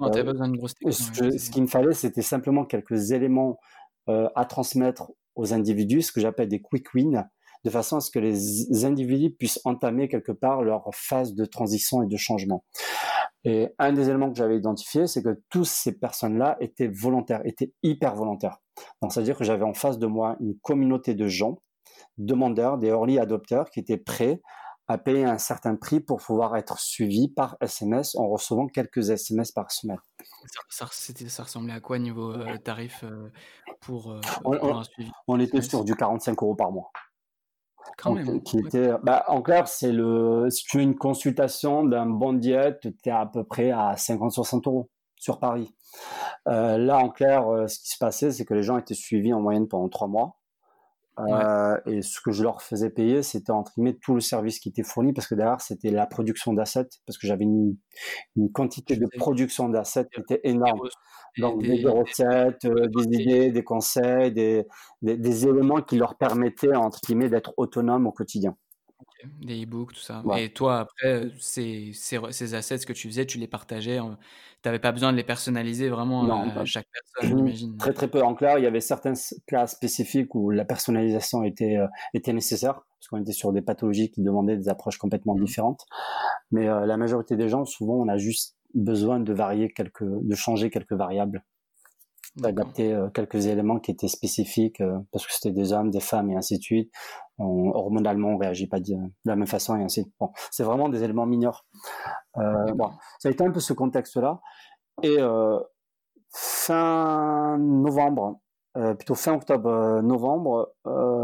Non, euh, besoin de grosse ce, qu'il me fallait, c'était simplement quelques éléments euh, à transmettre aux individus, ce que j'appelle des quick wins, de façon à ce que les individus puissent entamer quelque part leur phase de transition et de changement. Et un des éléments que j'avais identifié, c'est que tous ces personnes-là étaient volontaires, étaient hyper volontaires. Donc, c'est-à-dire que j'avais en face de moi une communauté de gens, demandeurs, des early adopters, qui étaient prêts à payer un certain prix pour pouvoir être suivis par SMS en recevant quelques SMS par semaine. Ça, ça, ressemblait à quoi niveau euh, tarif euh, pour, euh, un suivi On était sur du 45 euros par mois. Qui était, bah, en clair, c'est le, si tu veux une consultation d'un bon diète, tu es à peu près à 50-60 euros sur Paris. Euh, là, en clair, euh, ce qui se passait, c'est que les gens étaient suivis en moyenne pendant trois mois. Euh, et ce que je leur faisais payer, c'était entre guillemets tout le service qui était fourni, parce que derrière, c'était la production d'assets, parce que j'avais une, quantité de production d'assets qui était énorme. Donc des, recettes, euh, des, idées, des conseils, des, des, éléments qui leur permettaient, entre guillemets, d'être autonomes au quotidien. Des e-books, tout ça. Et toi, après, ces, ces, ces, assets que tu faisais, tu les partageais. Tu n'avais pas besoin de les personnaliser vraiment à, chaque personne, j'imagine. Très, très peu. En clair, il y avait certains cas spécifiques où la personnalisation était, euh, était nécessaire, parce qu'on était sur des pathologies qui demandaient des approches complètement mmh. différentes. Mais euh, la majorité des gens, souvent, on a juste besoin de varier quelques, de changer quelques variables d'adapter euh, quelques éléments qui étaient spécifiques euh, parce que c'était des hommes, des femmes et ainsi de suite. On, hormonalement, on réagit pas de, la même façon et ainsi. Bon, c'est vraiment des éléments mineurs. Euh, ça a été un peu ce contexte-là. Et euh, fin novembre, euh, plutôt fin octobre-novembre,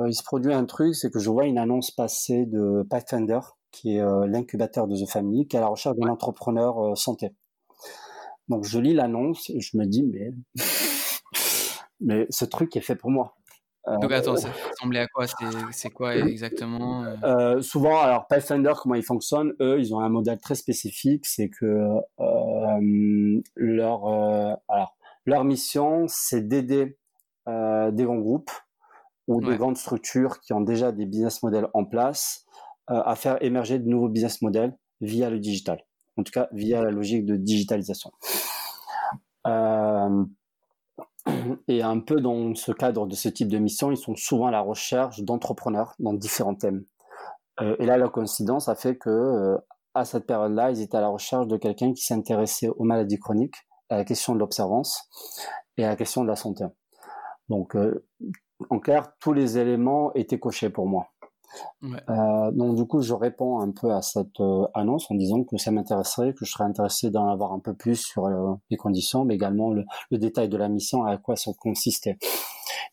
il se produit un truc, c'est que je vois une annonce passer de Pathfinder, qui est l'incubateur de The Family, qui est à la recherche d'un entrepreneur santé. Donc je lis l'annonce et je me dis mais ce truc est fait pour moi. Euh, Donc attends, ça ressemblait à quoi? C'est quoi exactement euh? Euh, Souvent, alors Pathfinder, comment ils fonctionnent Eux, ils ont un modèle très spécifique, c'est que leur alors leur mission, c'est d'aider des grands groupes ou des grandes structures qui ont déjà des business models en place à faire émerger de nouveaux business models via le digital. En tout cas, via la logique de digitalisation. Euh, et un peu dans ce cadre de ce type de mission, ils sont souvent à la recherche d'entrepreneurs dans différents thèmes. Euh, et là, la coïncidence a fait que euh, à cette période-là, ils étaient à la recherche de quelqu'un qui s'intéressait aux maladies chroniques, à la question de l'observance et à la question de la santé. Donc, euh, en clair, tous les éléments étaient cochés pour moi. Euh, donc du coup, je réponds un peu à cette euh, annonce en disant que ça m'intéresserait, que je serais intéressé d'en avoir un peu plus sur euh, les conditions, mais également le, détail de la mission, à quoi ça consistait.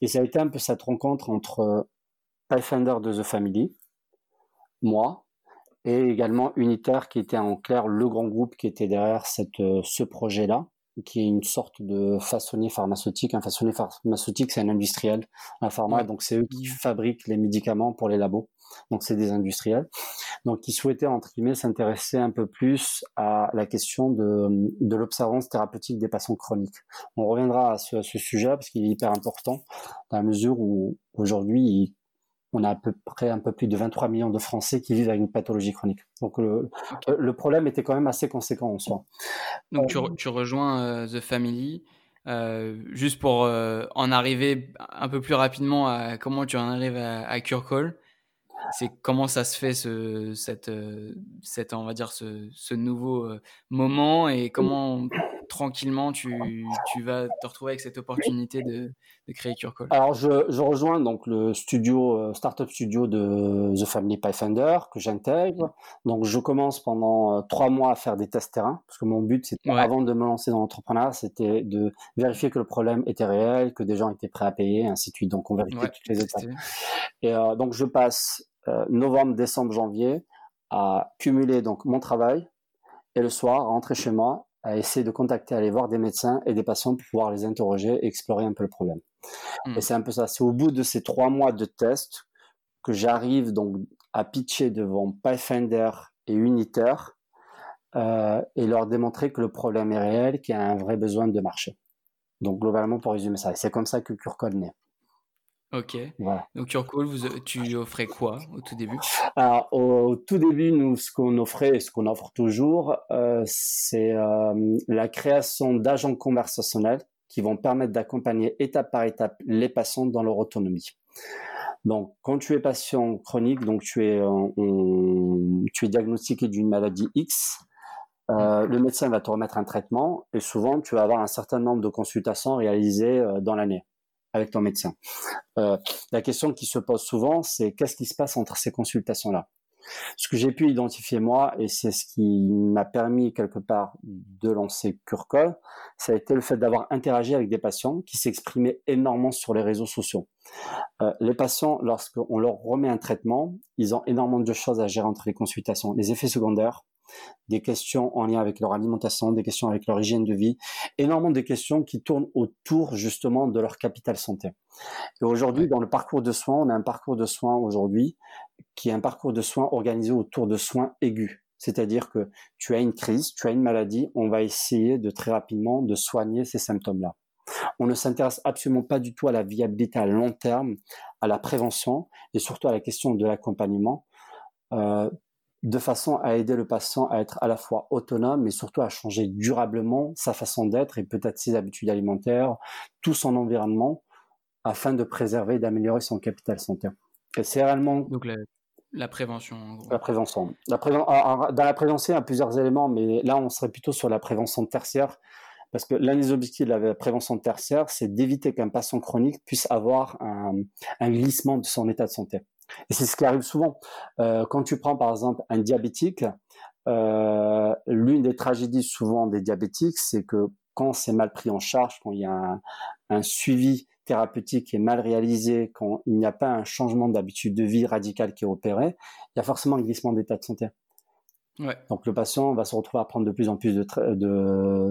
Et ça a été un peu cette rencontre entre Pathfinder de The Family, moi, et également Unitaire, qui était en clair le grand groupe qui était derrière ce projet-là qui est une sorte de façonnier pharmaceutique. Un façonnier pharmaceutique, c'est un industriel, un pharma, donc c'est eux qui mmh. fabriquent les médicaments pour les labos. Donc c'est des industriels. Donc qui souhaitaient entre guillemets s'intéresser un peu plus à la question de, de l'observance thérapeutique des patients chroniques. On reviendra à ce, à ce sujet parce qu'il est hyper important dans la mesure où aujourd'hui on a à peu près un peu plus de 23 millions de Français qui vivent avec une pathologie chronique. Donc le, le problème était quand même assez conséquent en soi. Donc tu, tu rejoins euh, The Family. Euh, juste pour euh, en arriver un peu plus rapidement à comment tu en arrives à, à Call, c'est comment ça se fait ce, cette, cette, on va dire ce, ce nouveau moment et comment tranquillement tu, tu, vas te retrouver avec cette opportunité de, de créer CureCall Alors je, je, rejoins donc le studio, euh, startup studio de The Family Pathfinder que j'intègre. Donc je commence pendant euh, trois mois à faire des tests terrain parce que mon but c'était avant de me lancer dans l'entrepreneuriat c'était de vérifier que le problème était réel, que des gens étaient prêts à payer, ainsi de suite. Donc on vérifie toutes les étapes. Et euh, donc je passe novembre, décembre, janvier à cumuler donc mon travail et le soir rentrer chez moi à essayer de contacter, aller voir des médecins et des patients pour pouvoir les interroger et explorer un peu le problème. Hmm. Et c'est un peu ça. C'est au bout de ces trois mois de tests que j'arrive donc à pitcher devant Pathfinder et Unitaire euh, et leur démontrer que le problème est réel, qu'il y a un vrai besoin de marché. Donc globalement, pour résumer ça, c'est comme ça que CureCode naît. Ok. Donc Curcall, vous, tu offrais quoi au tout début? Alors au, tout début, nous, ce qu'on offrait et ce qu'on offre toujours, euh, c'est euh, la création d'agents conversationnels qui vont permettre d'accompagner étape par étape les patients dans leur autonomie. Donc, quand tu es patient chronique, donc tu es, tu es diagnostiqué d'une maladie X, euh, le médecin va te remettre un traitement et souvent tu vas avoir un certain nombre de consultations réalisées dans l'année avec ton médecin. Euh, la question qui se pose souvent, c'est qu'est-ce qui se passe entre ces consultations-là? Ce que j'ai pu identifier moi, et c'est ce qui m'a permis quelque part de lancer Curcol, ça a été le fait d'avoir interagi avec des patients qui s'exprimaient énormément sur les réseaux sociaux. Euh, les patients, lorsqu'on leur remet un traitement, ils ont énormément de choses à gérer entre les consultations, les effets secondaires, des questions en lien avec leur alimentation, des questions avec leur hygiène de vie, énormément de questions qui tournent autour justement de leur capital santé. Et aujourd'hui, dans le parcours de soins, on a un parcours de soins aujourd'hui qui est un parcours de soins organisé autour de soins aigus. C'est-à-dire que tu as une crise, tu as une maladie, on va essayer de très rapidement de soigner ces symptômes-là. On ne s'intéresse absolument pas du tout à la viabilité à long terme, à la prévention et surtout à la question de l'accompagnement, euh, de façon à aider le patient à être à la fois autonome, mais surtout à changer durablement sa façon d'être et peut-être ses habitudes alimentaires, tout son environnement, afin de préserver et d'améliorer son capital santé. Et c'est réellement... Donc la, prévention. La prévention. La dans la prévention, il y a plusieurs éléments, mais là, on serait plutôt sur la prévention tertiaire parce que l'anisobictile, la prévention tertiaire, c'est d'éviter qu'un patient chronique puisse avoir un, glissement de son état de santé. Et c'est ce qui arrive souvent. Euh, quand tu prends par exemple un diabétique, euh, l'une des tragédies souvent des diabétiques, c'est que quand c'est mal pris en charge, quand il y a un, un suivi thérapeutique qui est mal réalisé, quand il n'y a pas un changement d'habitude de vie radical qui est opéré, il y a forcément un glissement d'état de santé. Donc le patient va se retrouver à prendre de plus en plus de,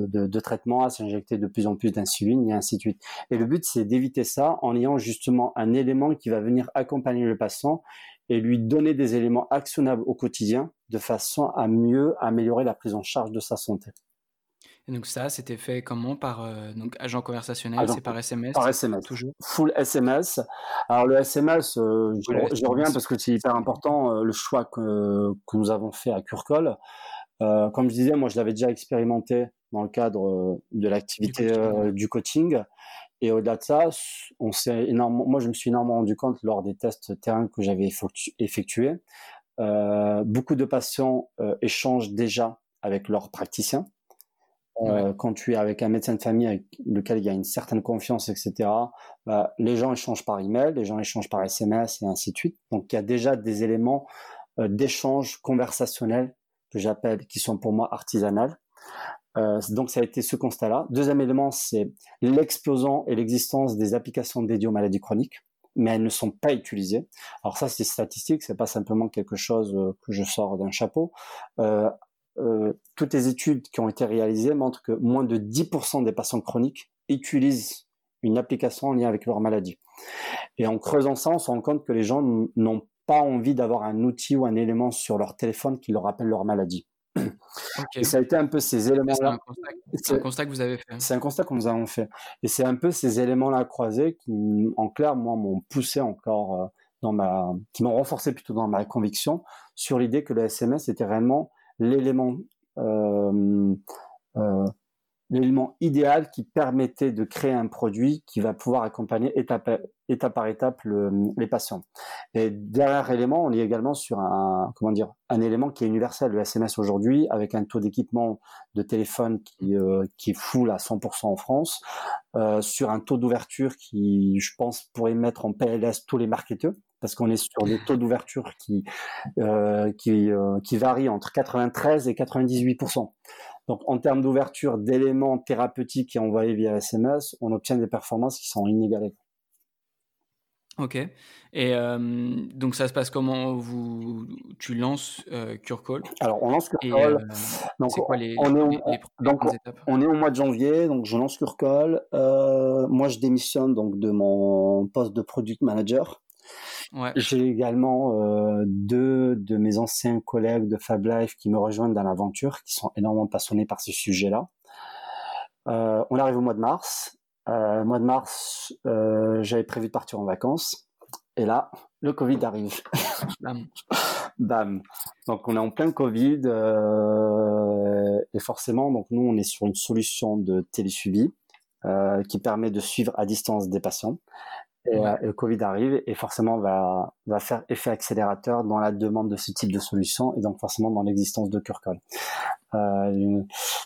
de, traitements, à s'injecter de plus en plus d'insuline et ainsi de suite. Et le but, c'est d'éviter ça en ayant justement un élément qui va venir accompagner le patient et lui donner des éléments actionnables au quotidien de façon à mieux améliorer la prise en charge de sa santé donc ça, c'était fait comment? Par euh, donc agent conversationnel, c'est par SMS Par SMS, toujours? Full SMS. Alors le SMS, euh, je, reviens parce que c'est hyper important, euh, le choix que, que, nous avons fait à Curcol. comme je disais, moi je l'avais déjà expérimenté dans le cadre de l'activité du, coaching. Et au-delà de ça, on s'est énormément, moi je me suis énormément rendu compte lors des tests terrain que j'avais effectués. beaucoup de patients échangent déjà avec leurs praticiens. Euh, quand tu es avec un médecin de famille avec lequel il y a une certaine confiance, etc., bah, les gens échangent par email, les gens échangent par SMS et ainsi de suite. Donc il y a déjà des éléments euh, d'échange conversationnel que j'appelle, qui sont pour moi artisanales. Euh, donc ça a été ce constat-là. Deuxième élément, c'est l'explosion et l'existence des applications dédiées aux maladies chroniques, mais elles ne sont pas utilisées. Alors ça, c'est statistique, c'est pas simplement quelque chose que je sors d'un chapeau. Euh, euh, toutes les études qui ont été réalisées montrent que moins de 10% des patients chroniques utilisent une application en lien avec leur maladie. Et en creusant ça, on se rend compte que les gens n'ont pas envie d'avoir un outil ou un élément sur leur téléphone qui leur rappelle leur maladie. Et ça a été un peu ces éléments-là. C'est un, constat que vous avez fait. C'est un constat que nous avons fait. Et c'est un peu ces éléments-là croisés qui, en clair, moi, m'ont poussé encore euh, dans ma, qui m'ont renforcé plutôt dans ma conviction sur l'idée que le SMS était réellement l'élément euh, euh, l'élément idéal qui permettait de créer un produit qui va pouvoir accompagner étape, étape par étape les patients. Et derrière élément, on est également sur un comment dire un élément qui est universel. Le SMS aujourd'hui, avec un taux d'équipement de téléphone qui euh, qui est full à 100% en France, euh, sur un taux d'ouverture qui, je pense, pourrait mettre en PLS tous les marketeurs parce qu'on est sur des taux d'ouverture qui euh, qui, euh, qui varient entre 93 et 98% Donc en termes d'ouverture d'éléments thérapeutiques envoyés via SMS, on obtient des performances qui sont inégalées. Ok. Et euh, donc ça se passe comment? Vous tu lances euh, Curcall Alors on lance Curcall. donc quoi les, on est, donc, on est au mois de janvier, donc je lance Curcall. moi je démissionne donc de mon poste de product manager. J'ai également euh, deux de mes anciens collègues de Fab Life qui me rejoignent dans l'aventure, qui sont énormément passionnés par ce sujet-là. Euh, on arrive au mois de mars. Euh, mois de mars, euh, j'avais prévu de partir en vacances. Et là, le Covid arrive. Bam. Bam. Donc on est en plein Covid. Et forcément, donc nous, on est sur une solution de télésuivi. Qui permet de suivre à distance des patients. Et, euh, le Covid arrive et forcément va, va faire effet accélérateur dans la demande de ce type de solution et donc forcément dans l'existence de Curcol. Euh,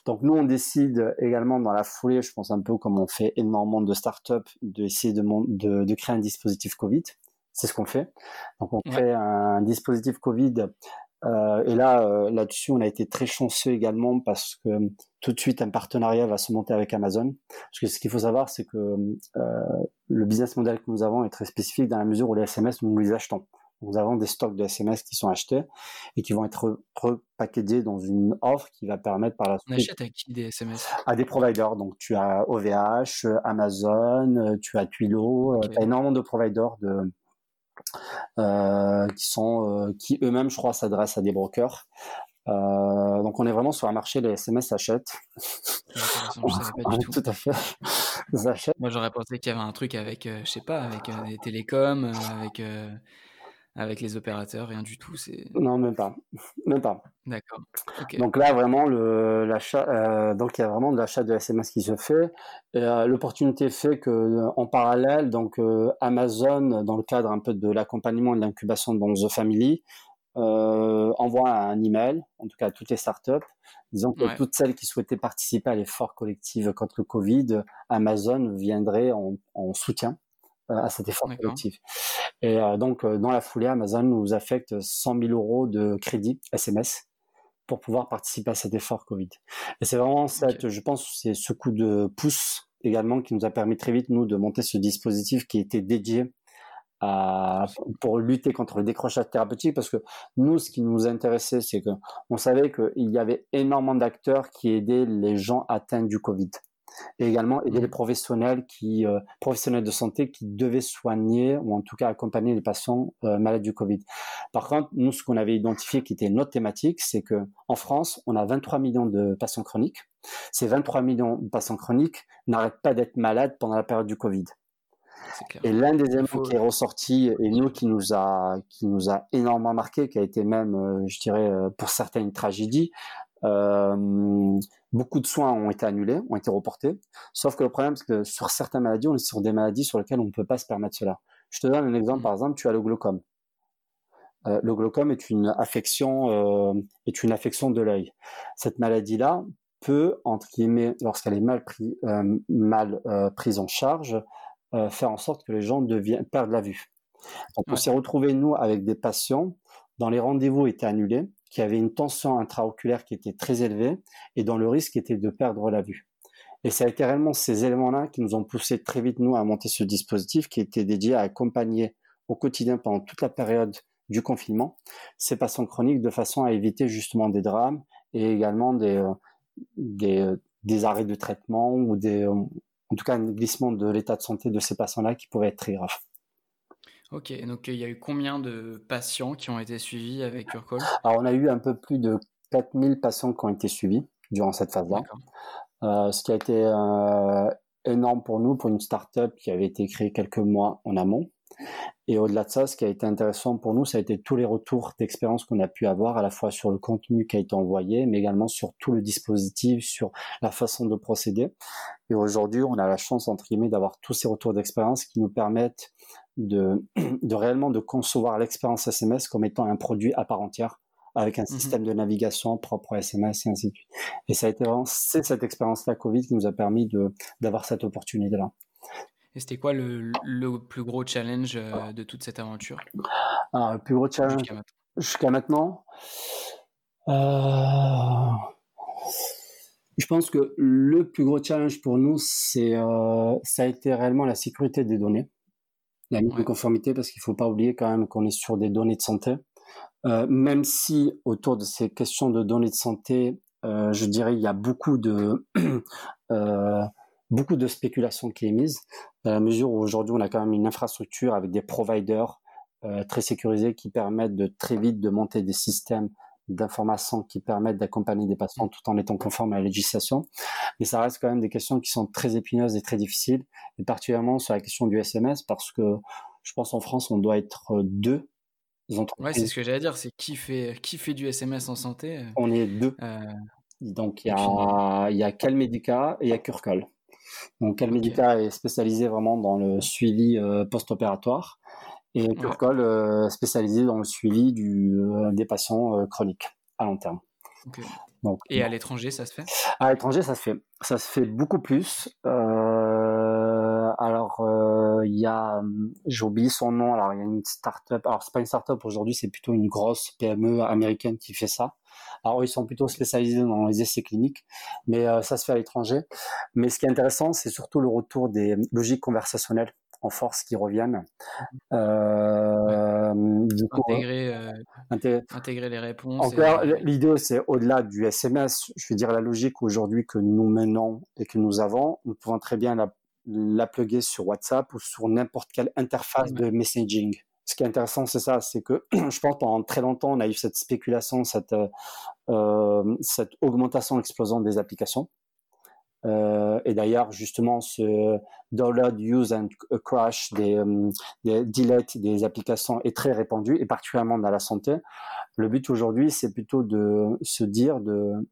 donc nous on décide également dans la foulée, je pense un peu comme on fait énormément de startups, d'essayer de, de, de créer un dispositif Covid. C'est ce qu'on fait. Donc on crée un dispositif Covid euh, et là, euh, là-dessus, on a été très chanceux également parce que euh, tout de suite, un partenariat va se monter avec Amazon. Parce que ce qu'il faut savoir, c'est que le business model que nous avons est très spécifique dans la mesure où les SMS, nous les achetons. Nous avons des stocks de SMS qui sont achetés et qui vont être repackagés dans une offre qui va permettre par la suite. On achète à qui des SMS À des providers. Donc tu as OVH, Amazon, tu as Twilio, tu as énormément de providers de, euh, qui sont euh, qui eux-mêmes, je crois, s'adressent à des brokers. Euh, donc on est vraiment sur un marché, les SMS s'achètent. tout. à fait. Moi j'aurais pensé qu'il y avait un truc avec, je sais pas, avec les télécoms, avec avec les opérateurs, rien du tout. C'est non même pas, même pas. D'accord. Donc là vraiment le l'achat, euh, donc il y a vraiment de l'achat de SMS qui se fait. Euh, l'opportunité fait que euh, en parallèle, donc Amazon, dans le cadre un peu de l'accompagnement et de l'incubation dans The Family, envoie un email, en tout cas à toutes les startups, disant que toutes celles qui souhaitaient participer à l'effort collectif contre le Covid, Amazon viendrait en, en soutien à cet effort collectif. Et euh, donc, euh, dans la foulée, Amazon nous affecte 100 000 euros de crédit SMS pour pouvoir participer à cet effort Covid. Et c'est vraiment cette, je pense, c'est ce coup de pouce également qui nous a permis très vite, nous, de monter ce dispositif qui était dédié à, pour lutter contre le décrochage thérapeutique parce que nous, ce qui nous intéressait, c'est que on savait qu'il y avait énormément d'acteurs qui aidaient les gens atteints du Covid et également aider les mmh. professionnels qui euh, professionnels de santé qui devaient soigner ou en tout cas accompagner les patients euh, malades du Covid. Par contre, nous ce qu'on avait identifié qui était notre thématique, c'est que en France, on a 23 millions de patients chroniques. Ces 23 millions de patients chroniques n'arrêtent pas d'être malades pendant la période du Covid. Et l'un des éléments qui est ressorti et nous qui nous a qui nous a énormément marqué, qui a été même, euh, je dirais, pour certains une tragédie, beaucoup de soins ont été annulés, ont été reportés. Sauf que le problème, c'est que sur certaines maladies, on est sur des maladies sur lesquelles on ne peut pas se permettre cela. Je te donne un exemple. Mmh. Par exemple, tu as le glaucome. Euh, le glaucome est une affection, euh, est une affection de l'œil. Cette maladie-là peut, entre guillemets, lorsqu'elle est mal, pris, euh, mal euh, prise en charge, euh, faire en sorte que les gens deviennent, perdent la vue. Donc, on s'est retrouvé nous avec des patients dont les rendez-vous étaient annulés qui avait une tension intraoculaire qui était très élevée et dont le risque était de perdre la vue. Et ça a réellement ces éléments-là qui nous ont poussé très vite, nous, à monter ce dispositif qui était dédié à accompagner au quotidien pendant toute la période du confinement ces patients chroniques de façon à éviter justement des drames et également des, euh, euh, des arrêts de traitement ou des, euh, en tout cas un glissement de l'état de santé de ces patients-là qui pouvait être très grave. Ok, donc il y a eu combien de patients qui ont été suivis avec Urcol? Alors on a eu un peu plus de 4000 patients qui ont été suivis durant cette phase-là. Euh, ce qui a été euh, énorme pour nous, pour une start-up qui avait été créée quelques mois en amont. Et au-delà de ça, ce qui a été intéressant pour nous, ça a été tous les retours d'expérience qu'on a pu avoir, à la fois sur le contenu qui a été envoyé, mais également sur tout le dispositif, sur la façon de procéder. Et aujourd'hui, on a la chance, entre guillemets, d'avoir tous ces retours d'expérience qui nous permettent de, de réellement de concevoir l'expérience SMS comme étant un produit à part entière avec un mmh système de navigation propre à SMS et ainsi de suite. Et ça a été vraiment, c'est cette expérience-là Covid qui nous a permis de, d'avoir cette opportunité-là. Et c'était quoi le, le, plus gros challenge euh, de toute cette aventure? Alors, le plus gros challenge jusqu'à maintenant, euh, je pense que le plus gros challenge pour nous, c'est, euh, ça a été réellement la sécurité des données. La mise de conformité parce qu'il faut pas oublier quand même qu'on est sur des données de santé. Euh, même si autour de ces questions de données de santé, euh, je dirais il y a beaucoup de beaucoup de spéculation qui est mise, à la mesure où aujourd'hui on a quand même une infrastructure avec des providers euh, très sécurisés qui permettent de très vite de monter des systèmes d'informations qui permettent d'accompagner des patients tout en étant conformes à la législation. Mais ça reste quand même des questions qui sont très épineuses et très difficiles, et particulièrement sur la question du SMS, parce que je pense en France, on doit être deux entreprises. Ouais, c'est ce que j'allais dire, c'est qui fait, qui fait du SMS en santé euh, On est deux. Euh, Donc il y a, il y a Calmedica et il y a Curcol. Donc Calmedica est spécialisé vraiment dans le suivi euh, post-opératoire et Curcol euh, spécialisé dans le suivi du, euh, des patients chroniques à long terme. Donc, et à l'étranger, ça se fait? À l'étranger, ça se fait. Ça se fait beaucoup plus. alors, il y a, j'ai oublié son nom. Alors, il y a une start-up. Alors, c'est pas une start-up aujourd'hui, c'est plutôt une grosse PME américaine qui fait ça. Alors, ils sont plutôt spécialisés dans les essais cliniques, mais ça se fait à l'étranger. Mais ce qui est intéressant, c'est surtout le retour des logiques conversationnelles en force qui reviennent. Euh, intégrer, les réponses. Encore, l'idée, c'est au-delà du SMS, je veux dire, la logique aujourd'hui que nous menons et que nous avons, nous pouvons très bien la, la plugger sur WhatsApp ou sur n'importe quelle interface de messaging ce qui est intéressant, c'est ça, c'est que je pense pendant très longtemps, on a eu cette spéculation, cette, euh, cette augmentation explosante des applications. Euh, et d'ailleurs, justement, ce download, use and crash des, euh, des delete des applications est très répandu, et particulièrement dans la santé. Le but aujourd'hui, c'est plutôt de se dire,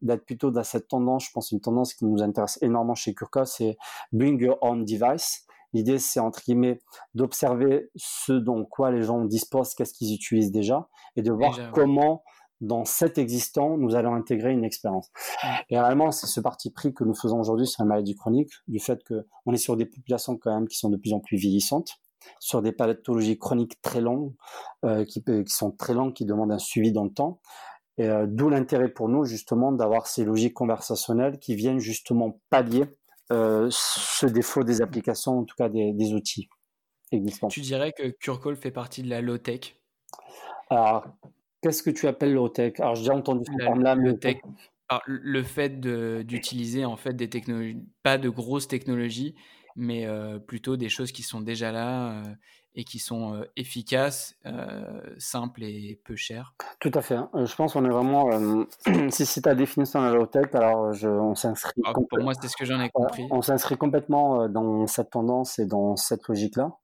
d'être plutôt dans cette tendance, je pense une tendance qui nous intéresse énormément chez Kurka, c'est bring your own device. L'idée, c'est entre guillemets d'observer ce dont quoi les gens disposent, qu'est-ce qu'ils utilisent déjà, et de voir comment dans cet existant, nous allons intégrer une expérience. Et réellement, c'est ce parti pris que nous faisons aujourd'hui sur la maladie chronique, du fait que on est sur des populations quand même qui sont de plus en plus vieillissantes, sur des pathologies chroniques très longues, euh, qui, qui, sont très longues, qui demandent un suivi dans le temps. Et euh, d'où l'intérêt pour nous justement d'avoir ces logiques conversationnelles qui viennent justement pallier euh, ce défaut des applications, en tout cas des, des outils existants. Tu dirais que Curcall fait partie de la low-tech? Alors, Qu'est-ce que tu appelles low-tech? Alors, j'ai entendu ce terme-là, le, tech, le fait d'utiliser en fait des technologies, pas de grosses technologies, mais euh, plutôt des choses qui sont déjà là euh, et qui sont euh, efficaces, simples et peu chères. Tout à fait. Hein. Je pense qu'on est vraiment. si c'est ta définition de la low-tech, alors je, on s'inscrit. Ah, pour moi, c'est ce que j'en ai compris. on s'inscrit complètement dans cette tendance et dans cette logique-là.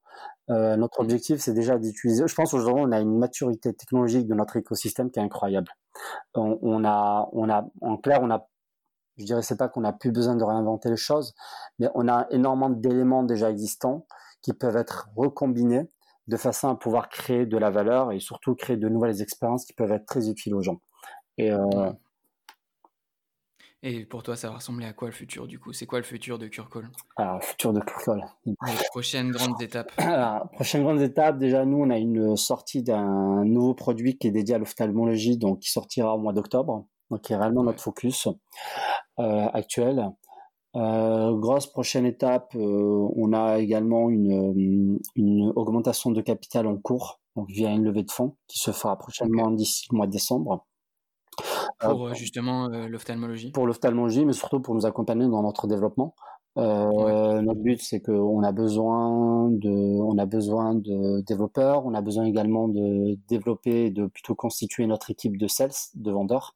Euh, notre objectif, c'est déjà d'utiliser. Je pense aujourd'hui, on a une maturité technologique de notre écosystème qui est incroyable. On, a, on a, en clair, on a, je dirais, c'est pas qu'on n'a plus besoin de réinventer les choses, mais on a énormément d'éléments déjà existants qui peuvent être recombinés de façon à pouvoir créer de la valeur et surtout créer de nouvelles expériences qui peuvent être très utiles aux gens. Et euh, et pour toi, ça va ressembler à quoi le futur du coup? C'est quoi le futur de Curcol? Alors, le futur de Curcol. prochaines grandes étapes. Alors, prochaines grandes étapes, déjà, nous, on a une sortie d'un nouveau produit qui est dédié à l'ophtalmologie, donc qui sortira au mois d'octobre, donc qui est réellement notre focus euh, actuel. Euh, grosse prochaine étape, euh, on a également une, une augmentation de capital en cours, donc via une levée de fonds qui se fera prochainement d'ici le mois de décembre. Pour euh, justement euh, l'ophtalmologie? Pour l'ophtalmologie, mais surtout pour nous accompagner dans notre développement. Euh, notre but, c'est qu'on a besoin de, on a besoin de développeurs, on a besoin également de développer, de plutôt constituer notre équipe de sales, de vendeurs,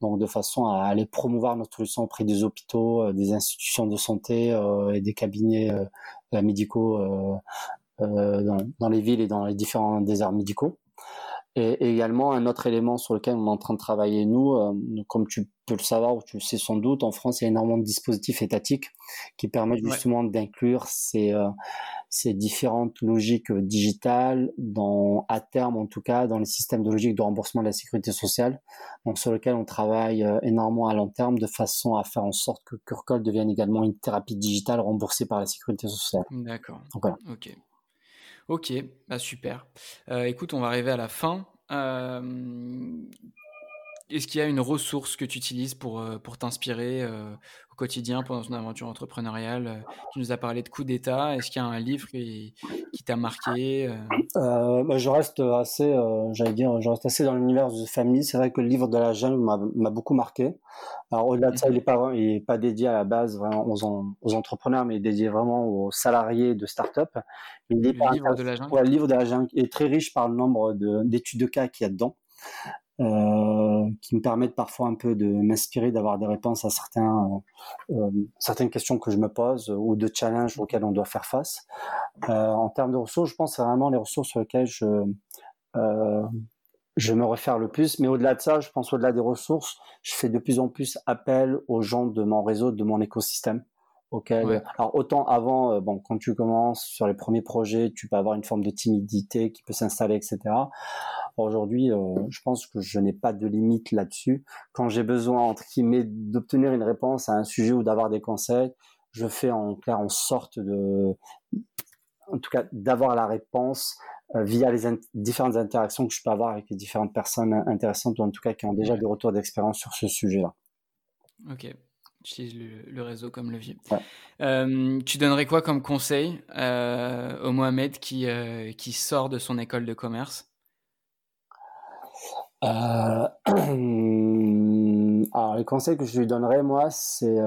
donc de façon à aller promouvoir notre solution auprès des hôpitaux, des institutions de santé et des cabinets médicaux dans, dans, les villes et dans les différents déserts médicaux. Et, également, un autre élément sur lequel on est en train de travailler, nous, euh, comme tu peux le savoir ou tu le sais sans doute, en France, il y a énormément de dispositifs étatiques qui permettent justement d'inclure ces, euh, ces différentes logiques euh, digitales dans, à terme, en tout cas, dans les systèmes de logique de remboursement de la sécurité sociale, donc sur lequel on travaille énormément à long terme de façon à faire en sorte que Curcol devienne également une thérapie digitale remboursée par la sécurité sociale. D'accord. Voilà. Ok. Ok, bah super. Euh, écoute, on va arriver à la fin. Euh, est-ce qu'il y a une ressource que tu utilises pour, euh, pour t'inspirer au quotidien pendant ton aventure entrepreneuriale? Tu nous as parlé de coup d'État. Est-ce qu'il y a un livre qui, qui t'a marqué bah, Je reste assez, j'allais dire, je reste assez dans l'univers de famille. C'est vrai que le livre de la jeune m'a beaucoup marqué. Alors au-delà de ça, il n'est pas, il est pas dédié à la base vraiment aux, aux, entrepreneurs, mais il est dédié vraiment aux salariés de start-up. Le livre de la jungle. le livre de la jungle est très riche par le nombre d'études de, cas qu'il y a dedans, euh, qui me permettent parfois un peu de m'inspirer, d'avoir des réponses à certains, euh, certaines questions que je me pose ou de challenges auxquels on doit faire face. Euh, en termes de ressources, je pense que c'est vraiment les ressources sur lesquelles je je me réfère le plus. Mais au-delà de ça, je pense au-delà des ressources, je fais de plus en plus appel aux gens de mon réseau, de mon écosystème. Auquel, alors autant avant, euh, bon, quand tu commences sur les premiers projets, tu peux avoir une forme de timidité qui peut s'installer, etc. Aujourd'hui, euh, je pense que je n'ai pas de limite là-dessus. Quand j'ai besoin, entre guillemets, d'obtenir une réponse à un sujet ou d'avoir des conseils, je fais en clair en sorte de, en tout cas, d'avoir la réponse euh, via les différentes interactions que je peux avoir avec les différentes personnes intéressantes ou en tout cas qui ont déjà des retours d'expérience sur ce sujet-là. Ok, utilise le, réseau comme levier. Euh, tu donnerais quoi comme conseil euh, au Mohamed qui, qui sort de son école de commerce? Alors, les conseils que je lui donnerais, moi, c'est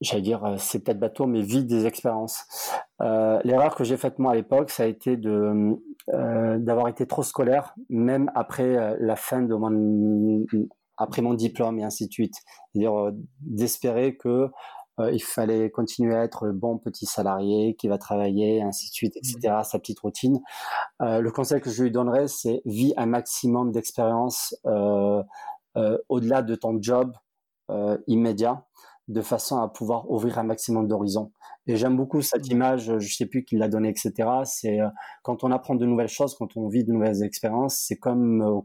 j'allais dire, euh, c'est peut-être bateau, mais vide des expériences. Euh, L'erreur que j'ai faite moi à l'époque, ça a été de euh, d'avoir été trop scolaire, même après euh, la fin de mon après mon diplôme et ainsi de suite. C'est-à-dire euh, d'espérer que il fallait continuer à être le bon petit salarié qui va travailler, ainsi de suite, etc. Mmh. Sa petite routine. le conseil que je lui donnerais, c'est vis un maximum d'expérience au-delà de ton job immédiat de façon à pouvoir ouvrir un maximum d'horizons. Et j'aime beaucoup cette mmh. image, je sais plus qui l'a donnée, etc. C'est euh, quand on apprend de nouvelles choses, quand on vit de nouvelles expériences, c'est comme, euh,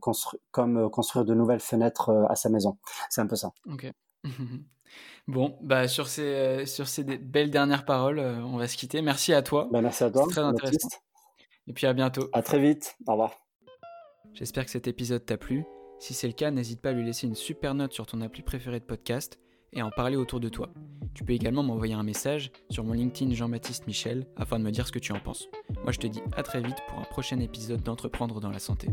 comme euh, construire de nouvelles fenêtres à sa maison. C'est un peu ça. Ok. bon, bah sur ces, sur ces belles dernières paroles, on va se quitter. Merci à toi. Bah, merci à toi. très intéressant. Et puis à bientôt. À très vite. Au revoir. J'espère que cet épisode t'a plu. Si c'est le cas, n'hésite pas à lui laisser une super note sur ton appli préféré de podcast et en parler autour de toi. Tu peux également m'envoyer un message sur mon LinkedIn Jean-Baptiste Michel afin de me dire ce que tu en penses. Moi je te dis à très vite pour un prochain épisode d'Entreprendre dans la santé.